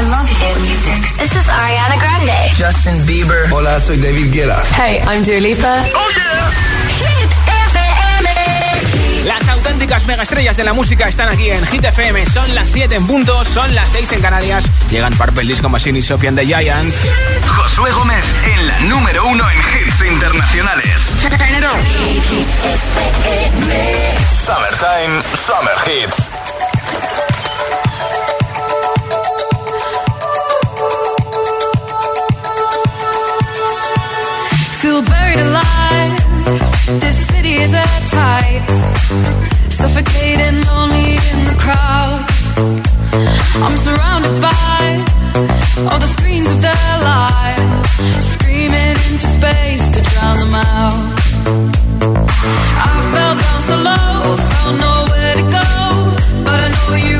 I love hit music. This is Ariana Grande. Justin Bieber. Hola, soy David Guetta. Hey, I'm Dua Lipa. Oh yeah. Hit FM. Las auténticas megaestrellas de la música están aquí en Hit FM. Son las 7 en punto, son las 6 en Canarias. Llegan Purple Disco Machine y Sofian the Giants. Josué Gómez en la número uno en hits internacionales. Summertime, Summer Hits. Alive. This city is tight. Suffocating, lonely in the crowd. I'm surrounded by all the screens of their lives, screaming into space to drown them out. I fell down so low, found nowhere to go, but I know you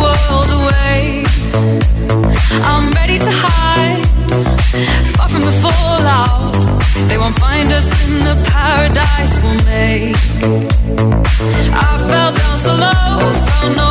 I'm ready to hide, far from the fallout. They won't find us in the paradise we'll make. I fell down so low, found nowhere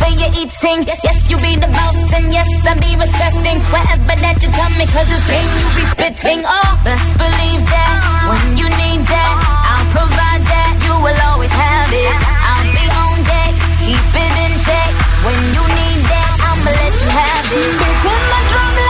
for your eating. Yes, yes, you be the boss, and yes, I be respecting whatever that you tell me, cause it's game you be spitting. Oh, but believe that when you need that, I'll provide that. You will always have it. I'll be on deck, keep it in check. When you need that, I'ma let you have it. It's in my drum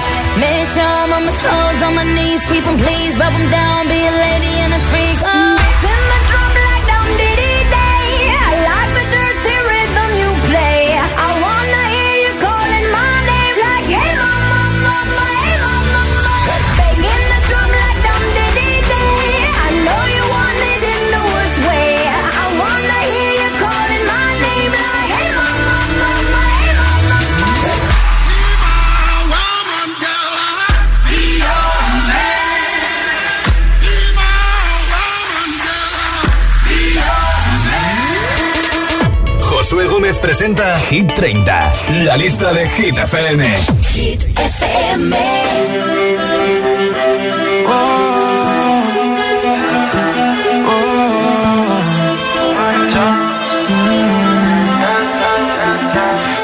Make sure I'm on my toes, on my knees. Keep him please, rub him down. Be a lady and a freak. Oh. Presenta Hit 30, la lista de Hit FM. Hit FM.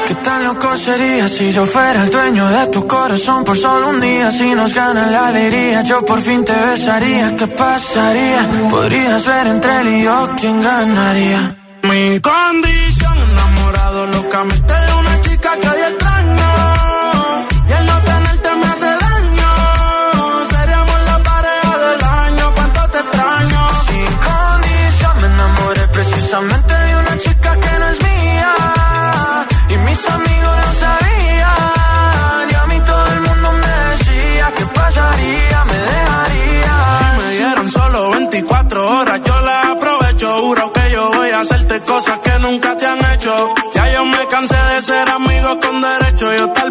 ¿Qué tan loco sería si yo fuera el dueño de tu corazón por solo un día? Si nos gana la alegría, yo por fin te besaría. ¿Qué pasaría? Podrías ver entre él y yo quién ganaría. Mi condición cosas que nunca te han hecho. Ya yo me cansé de ser amigo con derecho. Yo tal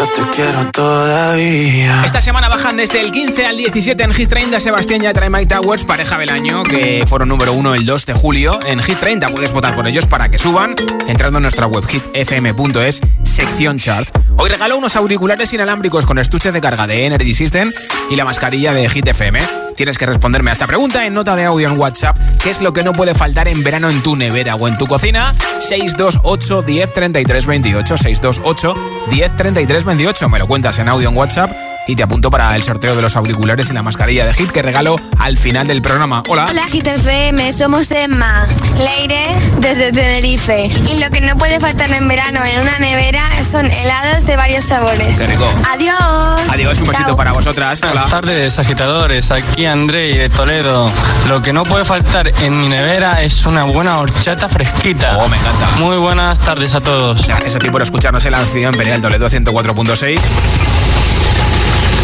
Yo te quiero todavía. Esta semana bajan desde el 15 al 17 en Hit 30 Sebastián Yatra y Mike Towers, pareja del año, que fueron número uno el 2 de julio. En Hit 30 puedes votar por ellos para que suban entrando en nuestra web hitfm.es, sección chart. Hoy regalo unos auriculares inalámbricos con estuche de carga de Energy System y la mascarilla de Hit FM. Tienes que responderme a esta pregunta en nota de audio en WhatsApp. ¿Qué es lo que no puede faltar en verano en tu nevera o en tu cocina? 628 10 33 28 628 10 33 28. Me lo cuentas en audio en WhatsApp y te apunto para el sorteo de los auriculares y la mascarilla de Hit que regalo al final del programa. Hola. Hola Hit FM, somos Emma, Leire desde Tenerife. Y lo que no puede faltar en verano en una nevera son helados de varios sabores. Qué rico. Adiós. Adiós, un besito para vosotras. Hola. Buenas tardes, agitadores. Aquí André de Toledo. Lo que no puede faltar en mi nevera es una buena horchata fresquita. Oh, me encanta. Muy buenas tardes a todos. Gracias a ti por escucharnos en la en Imperial Toledo 104.6.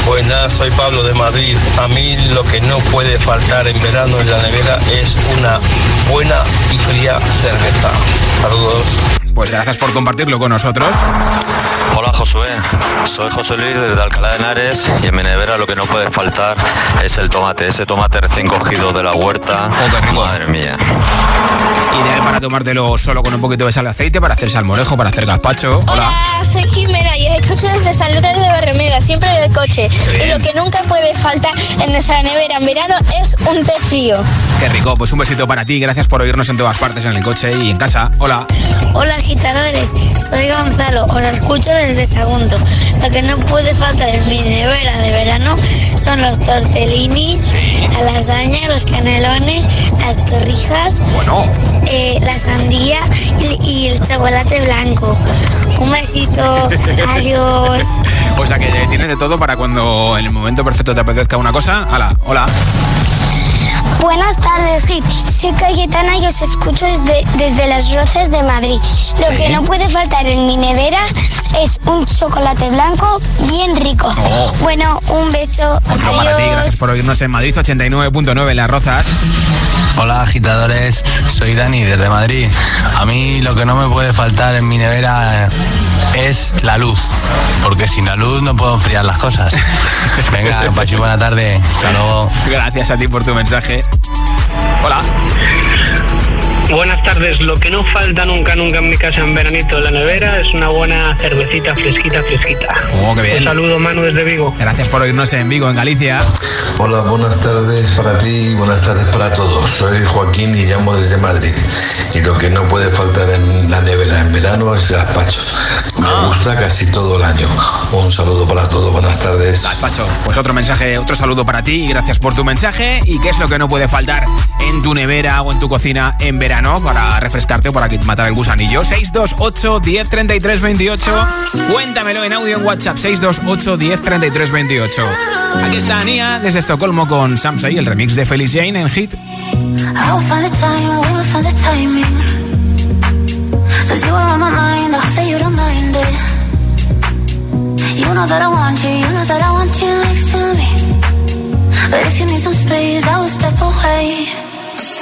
Buenas, soy Pablo de Madrid. A mí lo que no puede faltar en verano en la nevera es una buena y fría cerveza. Saludos. Pues gracias por compartirlo con nosotros. Hola Josué, soy José Luis desde Alcalá de Henares y en mi nevera lo que no puede faltar es el tomate, ese tomate recién cogido de la huerta. Oh, Madre mía. Ideal para tomártelo solo con un poquito de sal y aceite, para hacer salmorejo, para hacer gazpacho. Hola. Hola, soy Jimena y os escucho desde San Lucas de Barrameda, siempre en el coche. Y lo que nunca puede faltar en nuestra nevera en verano es un té frío. Qué rico, pues un besito para ti, gracias por oírnos en todas partes, en el coche y en casa. Hola. Hola agitadores, soy Gonzalo, os escucho desde Sagunto. Lo que no puede faltar en mi nevera de verano son los tortellinis, la lasaña, los canelones, las torrijas, Bueno, eh, la sandía y, y el chocolate blanco. Un besito, adiós. o sea que tienes de todo para cuando en el momento perfecto te apetezca una cosa. Hola, hola. Buenas tardes, Hit. Soy Cayetana y os escucho desde, desde Las Roces de Madrid. Lo Sí. que no puede faltar en mi nevera es un chocolate blanco bien rico. Oh. Bueno, un beso. Otro para ti, gracias Adiós. por oírnos en Madrid 89.9 en Las Rozas. Hola agitadores, soy Dani desde Madrid. A mí lo que no me puede faltar en mi nevera es la luz, porque sin la luz no puedo enfriar las cosas. Venga, paséis buena tarde. Hasta luego. Gracias a ti por tu mensaje. Hola. Buenas tardes. Lo que no falta nunca, nunca en mi casa en veranito en la nevera es una buena cervecita fresquita, fresquita. Oh, qué bien. Un saludo, Manu, desde Vigo. Gracias por oírnos en Vigo, en Galicia. Hola, buenas tardes para ti y buenas tardes para todos. Soy Joaquín y llamo desde Madrid. Y lo que no puede faltar en la nevera en verano es gazpacho. Me gusta casi todo el año. Un saludo para todos, buenas tardes. Pacho, pues otro mensaje, otro saludo para ti y gracias por tu mensaje. ¿Y qué es lo que no puede faltar en tu nevera o en tu cocina en verano para refrescarte o para matar el gusanillo? 628 10 33 28. Cuéntamelo en audio en WhatsApp 628 10 33 28. Aquí está Ania desde Estocolmo con Samsei, el remix de Felice Jane en Hit. You know that I want you, you know that I want you next to me. But if you need some space, I will step away.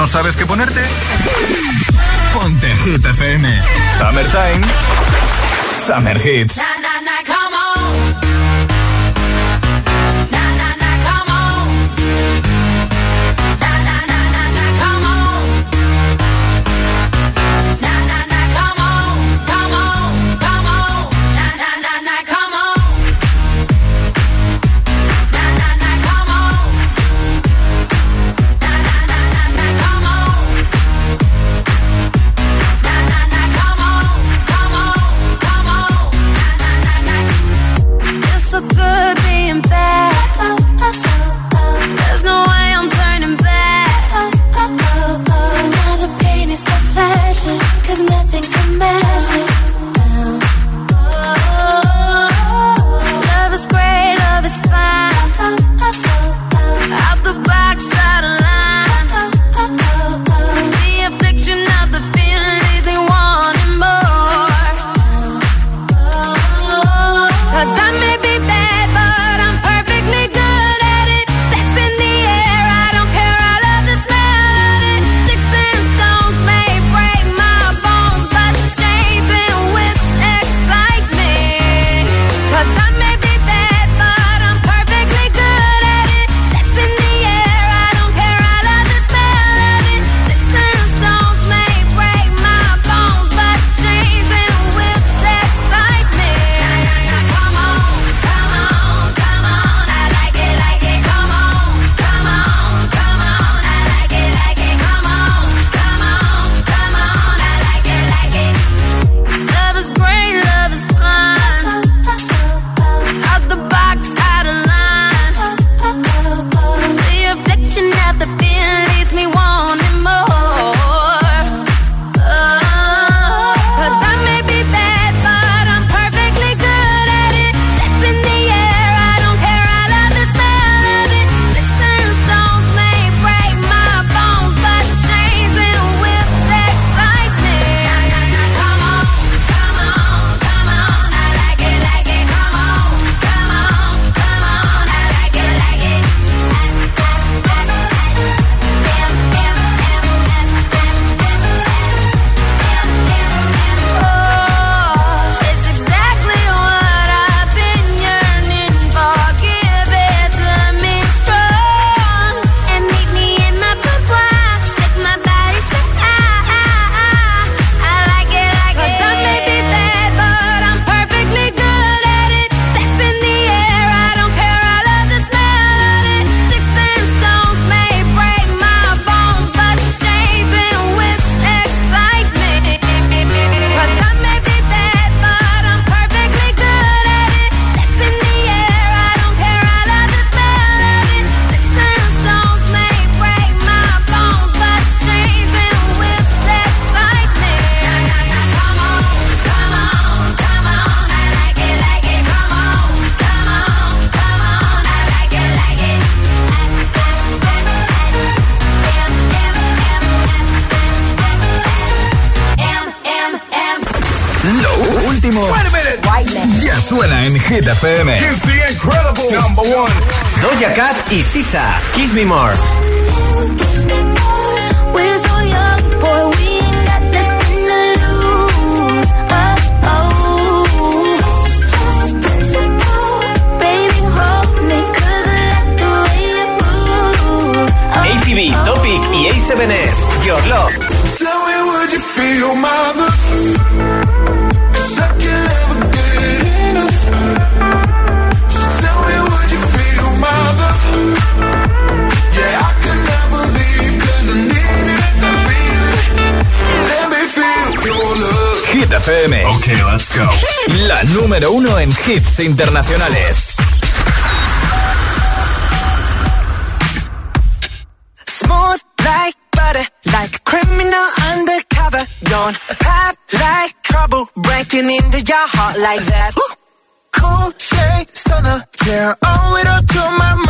¿no sabes qué ponerte? Ponte Hit FM. Summertime. Summer Hits. Kiss Me More. ATV, Topic y A7S. Your Love. My FM. Ok, let's go. La número uno en hits internacionales. Smooth like butter, like a criminal undercover. Don't pop like trouble, breaking into your heart like that. Cool shade stunner, yeah, owe it all to my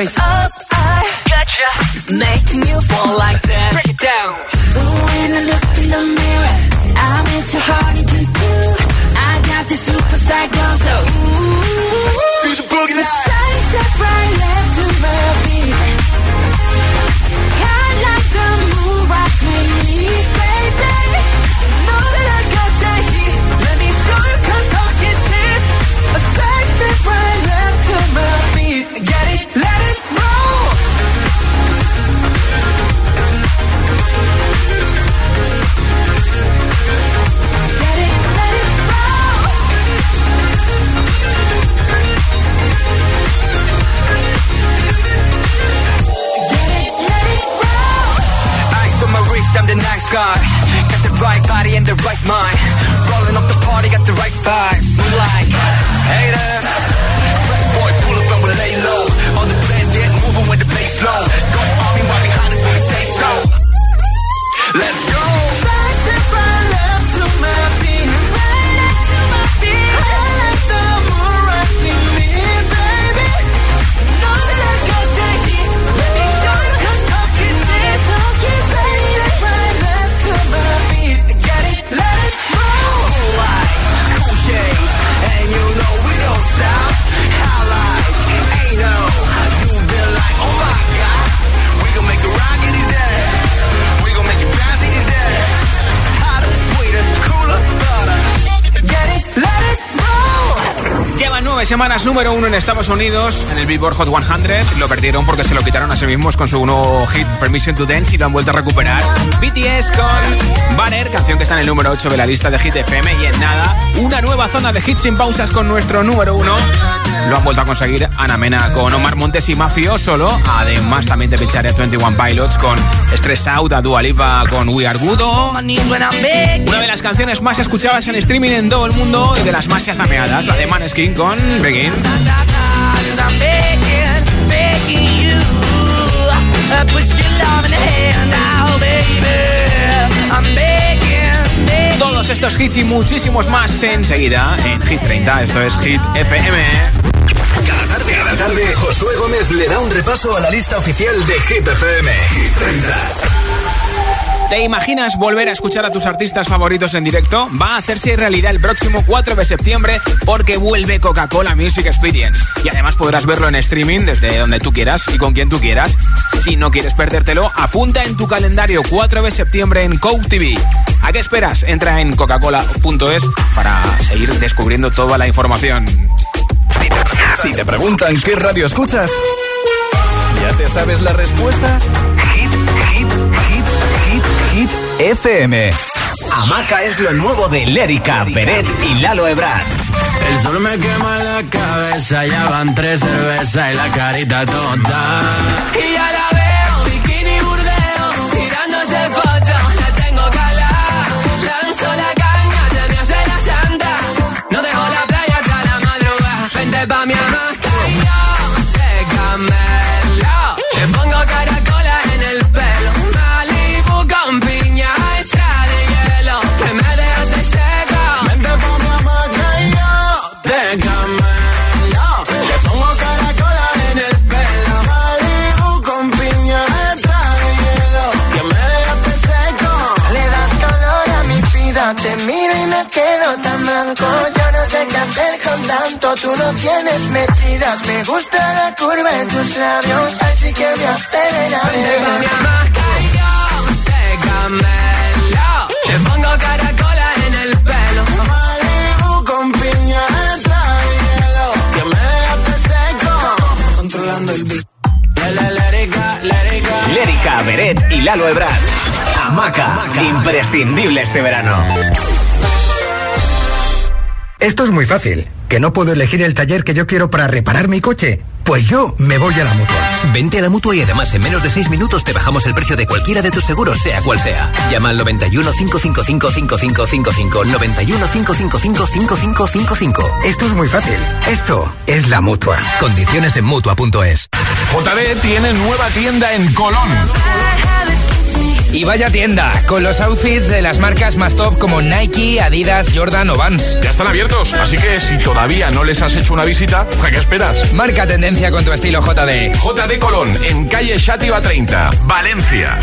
Straight up, I gotcha, making you fall like semanas número uno en Estados Unidos en el Billboard Hot 100. Lo perdieron porque se lo quitaron a sí mismos con su nuevo hit Permission to Dance y lo han vuelto a recuperar. BTS con Banner, canción que está en el número 8 de la lista de Hit FM. Y en nada, una nueva zona de hits sin pausas con nuestro número uno. Lo han vuelto a conseguir Ana Mena con Omar Montes y Mafio solo. Además, también te pincharé a 21 Pilots con Stress Out, a Dua Lipa con We Are Good. Una de las canciones más escuchadas en streaming en todo el mundo y de las más chazameadas, la de Maneskin con Begin. Hits y muchísimos más enseguida en Hit 30. Esto es Hit FM. Cada tarde, cada tarde, Josué Gómez le da un repaso a la lista oficial de Hit FM. Hit 30. ¿Te imaginas volver a escuchar a tus artistas favoritos en directo? Va a hacerse realidad el próximo 4 de septiembre porque vuelve Coca-Cola Music Experience. Y además podrás verlo en streaming desde donde tú quieras y con quien tú quieras. Si no quieres perdértelo, apunta en tu calendario 4 de septiembre en Coke TV. ¿A qué esperas? Entra en coca-cola.es para seguir descubriendo toda la información. Si te preguntan qué radio escuchas, ¿ya te sabes la respuesta? FM. Hamaca es lo nuevo de Lérica, Beret y Lalo Ebrard. El sol me quema la cabeza, ya van tres cervezas y la carita tonta. Y ya la tanto, tú no tienes metidas. Me gusta la curva en tus labios, así que me acelera. Hamaca y yo te pongo caracola en el pelo. Malibu con piña extra de hielo. Que me dejaste seco. Controlando el beat. Lérica, Beret y Lalo Ebrard. Hamaca, imprescindible este verano. Esto es muy fácil. ¿Que no puedo elegir el taller que yo quiero para reparar mi coche? Pues yo me voy a la mutua. Vente a la mutua y además en menos de 6 minutos te bajamos el precio de cualquiera de tus seguros, sea cual sea. Llama al 91 555 5555. 91 555 5555. Esto es muy fácil. Esto es la mutua. Condiciones en mutua.es. JD tiene nueva tienda en Colón. Y vaya tienda, con los outfits de las marcas más top como Nike, Adidas, Jordan o Vans. Ya están abiertos, así que si todavía no les has hecho una visita, ¿a qué esperas? Marca tendencia con tu estilo JD. JD Colón, en calle Shativa 30, Valencia.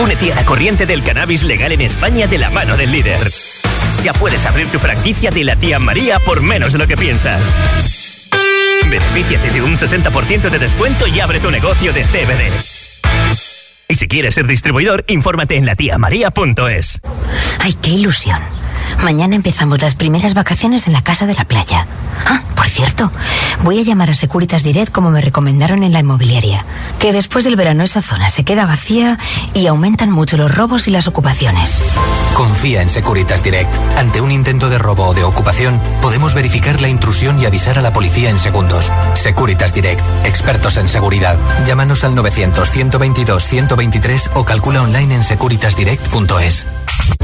Únete a la corriente del cannabis legal en España de la mano del líder. Ya puedes abrir tu franquicia de la tía María por menos de lo que piensas. Benefíciate de un 60% de descuento y abre tu negocio de CBD. Y si quieres ser distribuidor, infórmate en latiamaria.es. ¡Ay, qué ilusión! Mañana empezamos las primeras vacaciones en la casa de la playa. Ah, por cierto, voy a llamar a Securitas Direct como me recomendaron en la inmobiliaria. Que después del verano esa zona se queda vacía y aumentan mucho los robos y las ocupaciones. Confía en Securitas Direct. Ante un intento de robo o de ocupación, podemos verificar la intrusión y avisar a la policía en segundos. Securitas Direct, expertos en seguridad. Llámanos al 900-122-123 o calcula online en securitasdirect.es.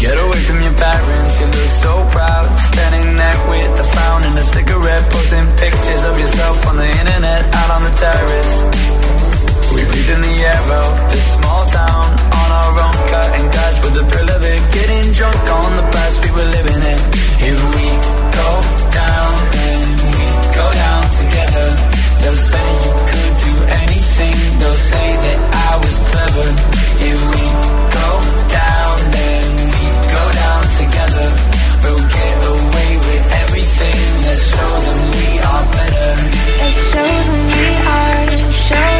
Get away from your parents, you look so proud. Standing there with a frown and a cigarette, posting pictures of yourself on the internet, out on the terrace. We breathe in the air of this small town on our own, cutting glass with the thrill of it, getting drunk on the past we were living in. If we go down, then we go down together. They'll say you could do anything. They'll say that I was clever. If we go down, then show them we are better. Let's show them we are, show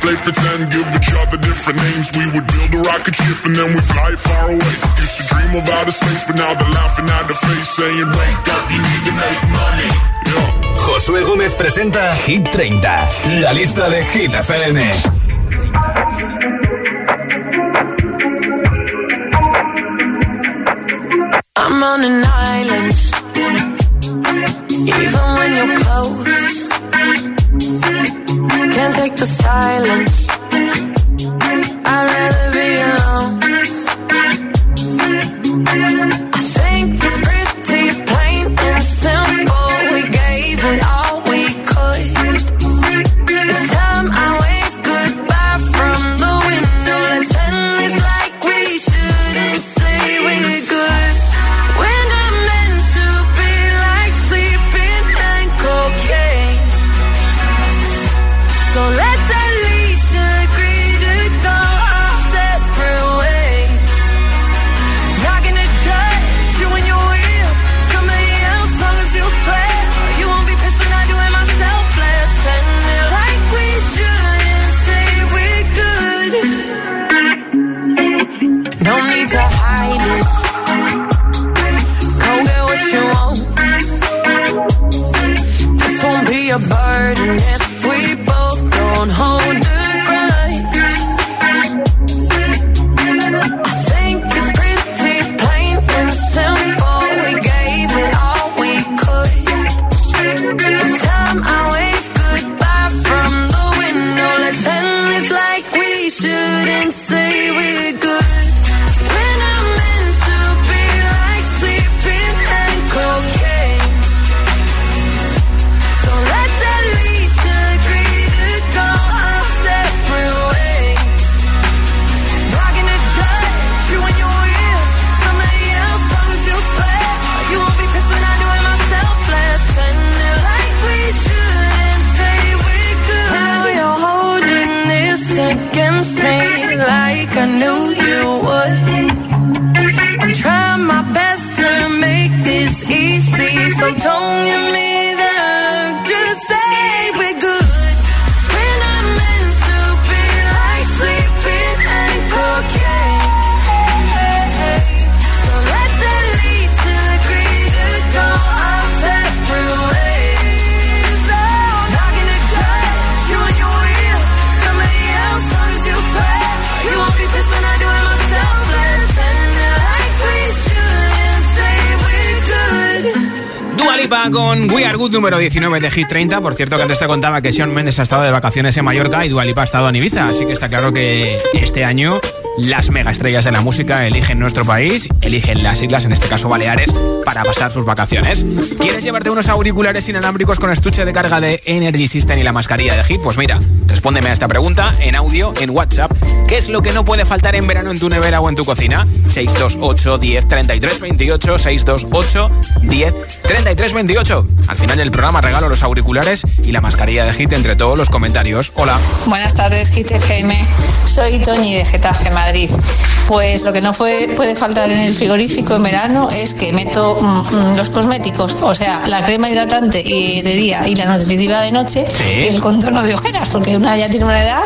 Play pretend, give each other different names. We would build a rocket ship and then we fly far away. Used to dream of outer space, but now they're laughing at the face, saying, Wake up, you need to make money. Yeah. Josué Gómez presenta Hit 30, la lista de Hit FM. I'm on an island, número 19 de Hit 30. Por cierto, que antes te contaba que Sean Mendes ha estado de vacaciones en Mallorca y Dua Lipa ha estado en Ibiza. Así que está claro que este año las megaestrellas de la música eligen nuestro país, eligen las islas, en este caso Baleares, para pasar sus vacaciones. ¿Quieres llevarte unos auriculares inalámbricos con estuche de carga de Energy System y la mascarilla de Hit? Pues mira, respóndeme a esta pregunta en audio, en WhatsApp. ¿Qué es lo que no puede faltar en verano en tu nevera o en tu cocina? 628 10 33 28 628 10 33 28. Al final del programa regalo los auriculares y la mascarilla de Hit entre todos los comentarios. Hola. Buenas tardes, Hit FM. Soy Toñi de Getafe, Madrid. Pues lo que no puede, faltar en el frigorífico en verano es que meto los cosméticos, o sea, la crema hidratante de día y la nutritiva de noche y el contorno de ojeras, porque una ya tiene una edad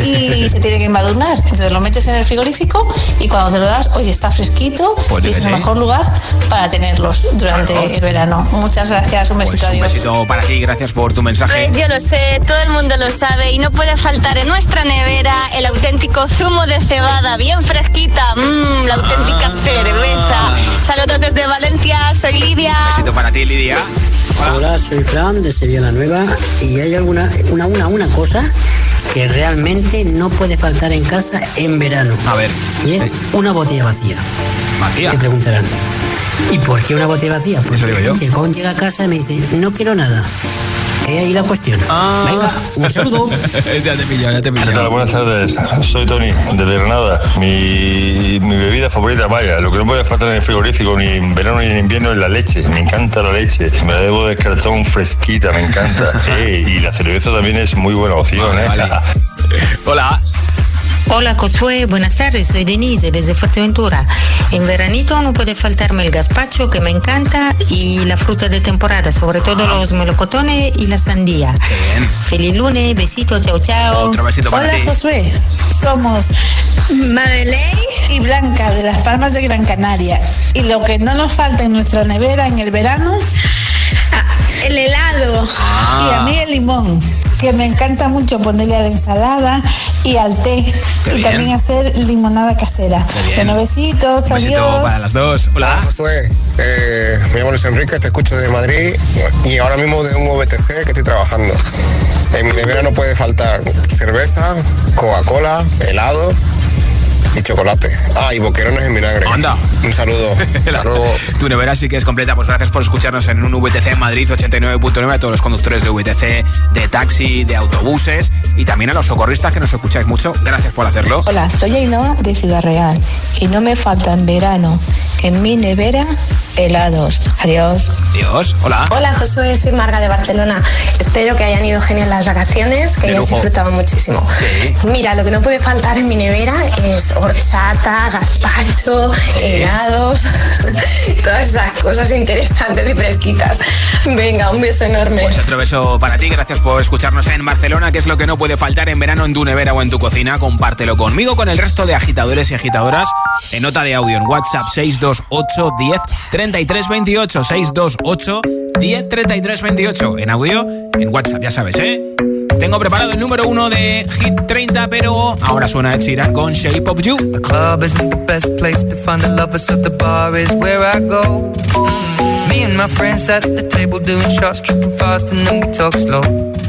y se tiene que embadurnar. Entonces lo metes en el frigorífico y cuando te lo das, oye, está fresquito Pues y es el mejor lugar para tenerlos durante el verano. Muchas gracias, un besito, Pues un adiós. besito para ti, gracias por tu mensaje. Pues yo lo sé, todo el mundo lo sabe y no puede faltar en nuestra nevera el auténtico zumo de cebada, bien fresquita, mmm, la auténtica cerveza. Saludos desde Valencia, soy Lidia. Besito para ti, Lidia. Hola, soy Fran de Sevilla la Nueva y hay alguna una, una, una cosa que realmente no puede faltar en casa en verano. A ver. Y es una botella vacía. ¿Vacía? Te preguntarán. ¿Y por qué una botella vacía? Pues Eso digo yo. el joven llega a casa y me dice, no quiero nada. Es ahí la cuestión. Ah. Venga, un saludo. ya te pillo, ya te ¿Qué tal? Buenas tardes, soy Tony, desde Granada. Mi, mi bebida favorita, vaya, lo que no puede faltar en el frigorífico ni en verano ni en invierno es la leche. Me encanta la leche, me la debo de cartón fresquita, me encanta. Eh, y la cerveza también es muy buena opción, ¿eh? Hola. Hola Josué, buenas tardes, soy Denise desde Fuerteventura. En veranito no puede faltarme el gazpacho que me encanta y la fruta de temporada, sobre todo los melocotones y la sandía. Feliz lunes, besitos, chao chao. Otro besito para Hola ti. Josué, somos Madeleine y Blanca de las Palmas de Gran Canaria. Y lo que no nos falta en nuestra nevera en el verano, el helado. Ah. Y a mí el limón, que me encanta mucho ponerle a la ensalada y al té. Qué y bien. también hacer limonada casera. Bueno, besitos, Un besito adiós. para las dos. Hola. Josué, eh, me llamo Luis Enrique, te escucho de Madrid y ahora mismo de un VTC que estoy trabajando. En mi nevera no puede faltar cerveza, Coca-Cola, helado y chocolate. Ah, y boquerones en vinagre. Anda. Un saludo. Hasta luego. Tu nevera sí que es completa. Pues gracias por escucharnos en un VTC en Madrid 89.9 a todos los conductores de VTC, de taxi, de autobuses y también a los socorristas que nos escucháis mucho. Gracias por hacerlo. Hola, soy Ainhoa de Ciudad Real y no me falta en verano en mi nevera helados. Adiós. Dios, hola. Hola Josué, soy Marga de Barcelona. Espero que hayan ido genial las vacaciones, que lujo. disfrutado muchísimo. Sí. Mira, lo que no puede faltar en mi nevera es horchata, gazpacho, helados, todas esas cosas interesantes y fresquitas. Venga, un beso enorme. Pues otro beso para ti, gracias por escucharnos en Barcelona, que es lo que no puede faltar en verano en tu nevera o en tu cocina. Compártelo conmigo, con el resto de agitadores y agitadoras en nota de audio en WhatsApp 628 10 33 28 628 10 33 28 en audio en WhatsApp, ya sabes, ¿eh? Tengo preparado el número uno de Hit 30, pero ahora suena Ed Sheeran con Shape of You. The club isn't the best place to find the lovers, so the bar is where I go. Me and my friends at the table doing shots, tripping fast, and then we talk slow.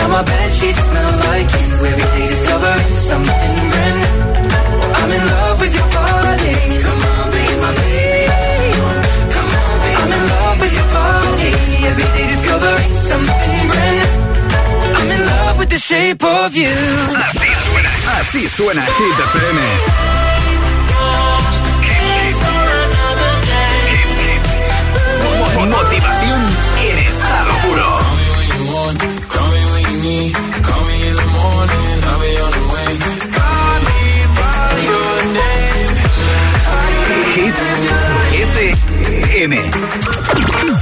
Now my bed sheets smell like you. Every day discovering something brand new. I'm in love with your body. Come on, be my baby. Come on, be I'm in love with your body. Every day discovering something brand new. I'm in love with the shape of you. Así suena, así suena Hit FM.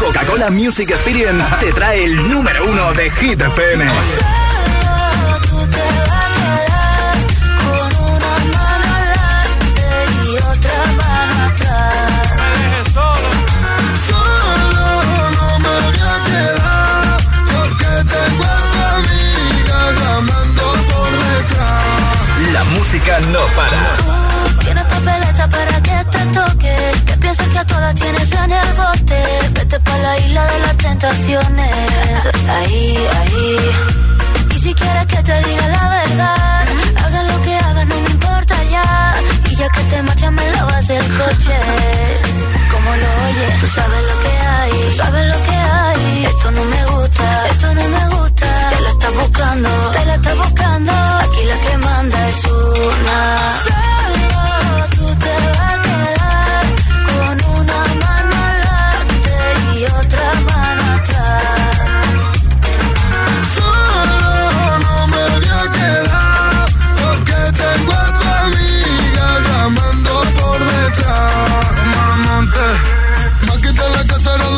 Coca-Cola Music Experience te trae el número uno de Hit FM. La música no para. Tú tienes para que te. Que piensas que a todas tienes en el bote. Vete pa' la isla de las tentaciones. Ahí, ahí. Y si quieres que te diga la verdad, haga lo que hagas, no me importa ya. Y ya que te marchas, me lavas el coche. Como lo oyes, tú sabes lo que hay, tú sabes lo que hay. Esto no me gusta, esto no me gusta. Te la estás buscando, te la estás buscando. Aquí la que manda es una.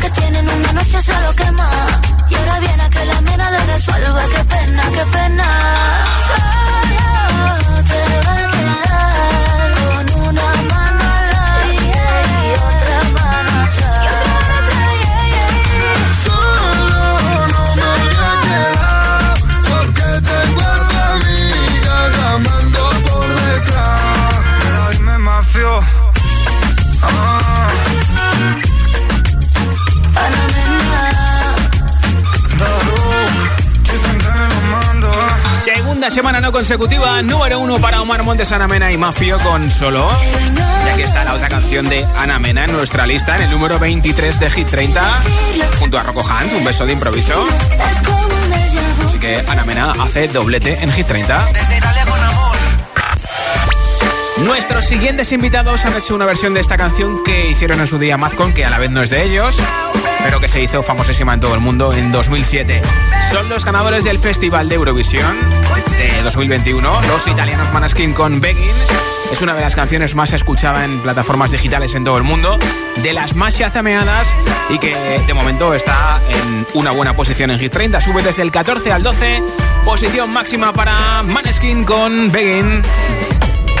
que tienen una noche se lo quema. Y ahora viene a que la mena le resuelva. Qué pena, qué pena. Semana consecutiva, número uno para Omar Montes, Ana Mena y Mafio con Solo. Y aquí está la otra canción de Ana Mena en nuestra lista, en el número 23 de Hit 30, junto a Rocco Hunt, un beso de improviso. Así que Ana Mena hace doblete en Hit 30. Nuestros siguientes invitados han hecho una versión de esta canción que hicieron en su día Mazcon, que a la vez no es de ellos, pero que se hizo famosísima en todo el mundo en 2007. Son los ganadores del Festival de Eurovisión de 2021, los italianos Manaskin con Begging. Es una de las canciones más escuchadas en plataformas digitales en todo el mundo, de las más chazameadas y que de momento está en una buena posición en Hit 30. Sube desde el 14 al 12, posición máxima para Maneskin con Begging.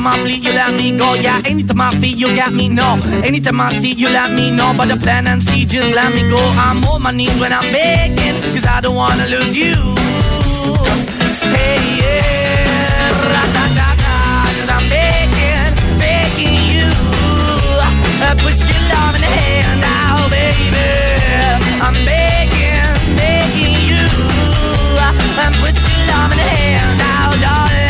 anytime I bleed, you let me go. Yeah, anytime I feel, you got me. No, anytime I see, you let me know. But the plan and see, just let me go. I'm on my knees when I'm begging, cause I don't wanna lose you. Hey, yeah, ra-da-da-da, cause I'm begging, begging you. Uh, put your love in the hand out, baby. I'm begging, begging you. Uh, and put your love in the hand out, darling.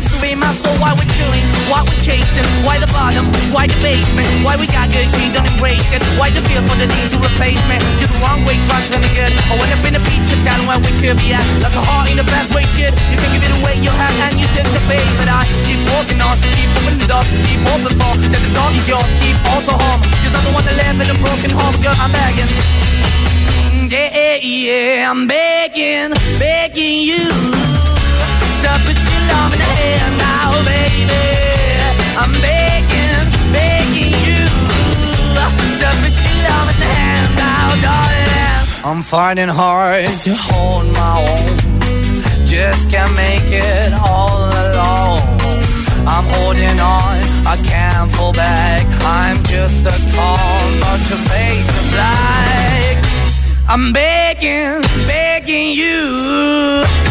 to Why we're chewing, why we're chasing, why the bottom, why the basement, why we got good, she don't embrace it. Why the feel for the need to replace me? You're the wrong way, trying to the good. I went up in a feature town where we could be at. Like a heart in the best way, shit. You can give it away, you have, and you take the bait. But I keep walking on, keep moving the door, keep open for that the door is yours, keep also home. Cause I'm the one that live in a broken home, girl, I'm begging. Yeah, yeah, the baby. I'm begging, begging you to put I'm finding hard to hold my own. Just can't make it all alone. I'm holding on, I can't fall back. I'm just a call, but your face is black. I'm begging, begging you.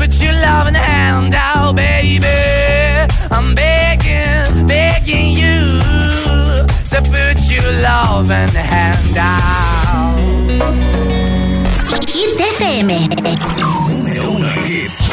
To put your loving hand out, baby. I'm begging, begging you. To put your loving hand out. Hit FM. Número uno en hits.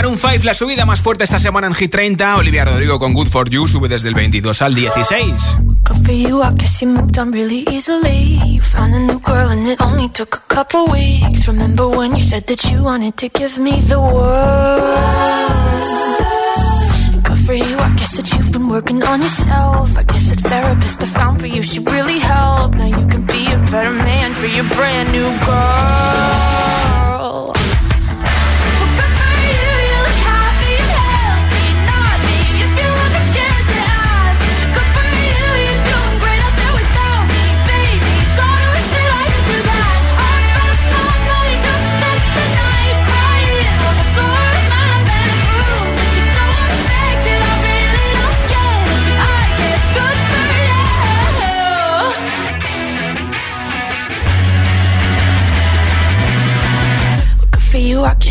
Maroon 5, la subida más fuerte esta semana en Hit 30, Olivia Rodrigo con Good For You sube desde el 22 al 16. Good for you, I guess you moved on really easily. You found a new girl and it only took a couple weeks. Remember when you said that you wanted to give me the world? Good for you, I guess that you've been working on yourself. I guess the therapist I found for you should really help. Now you can be a better man for your brand new girl.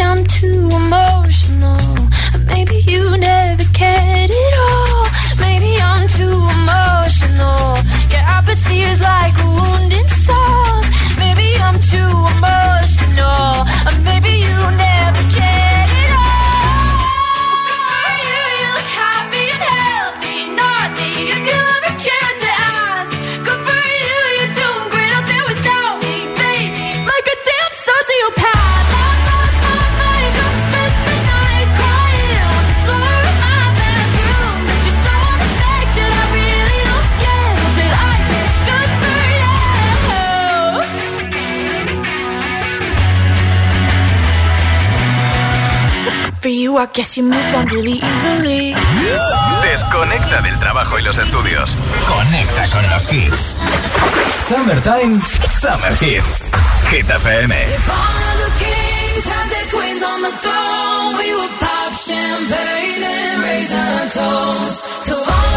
I'm too emotional, maybe you never you, I guess you moved on really easily. Desconecta del trabajo y los estudios. Conecta con los hits. Summertime, Summer Hits. Hit FM. If all of the kings had their queens on the throne, we would pop champagne and raise our toast to all.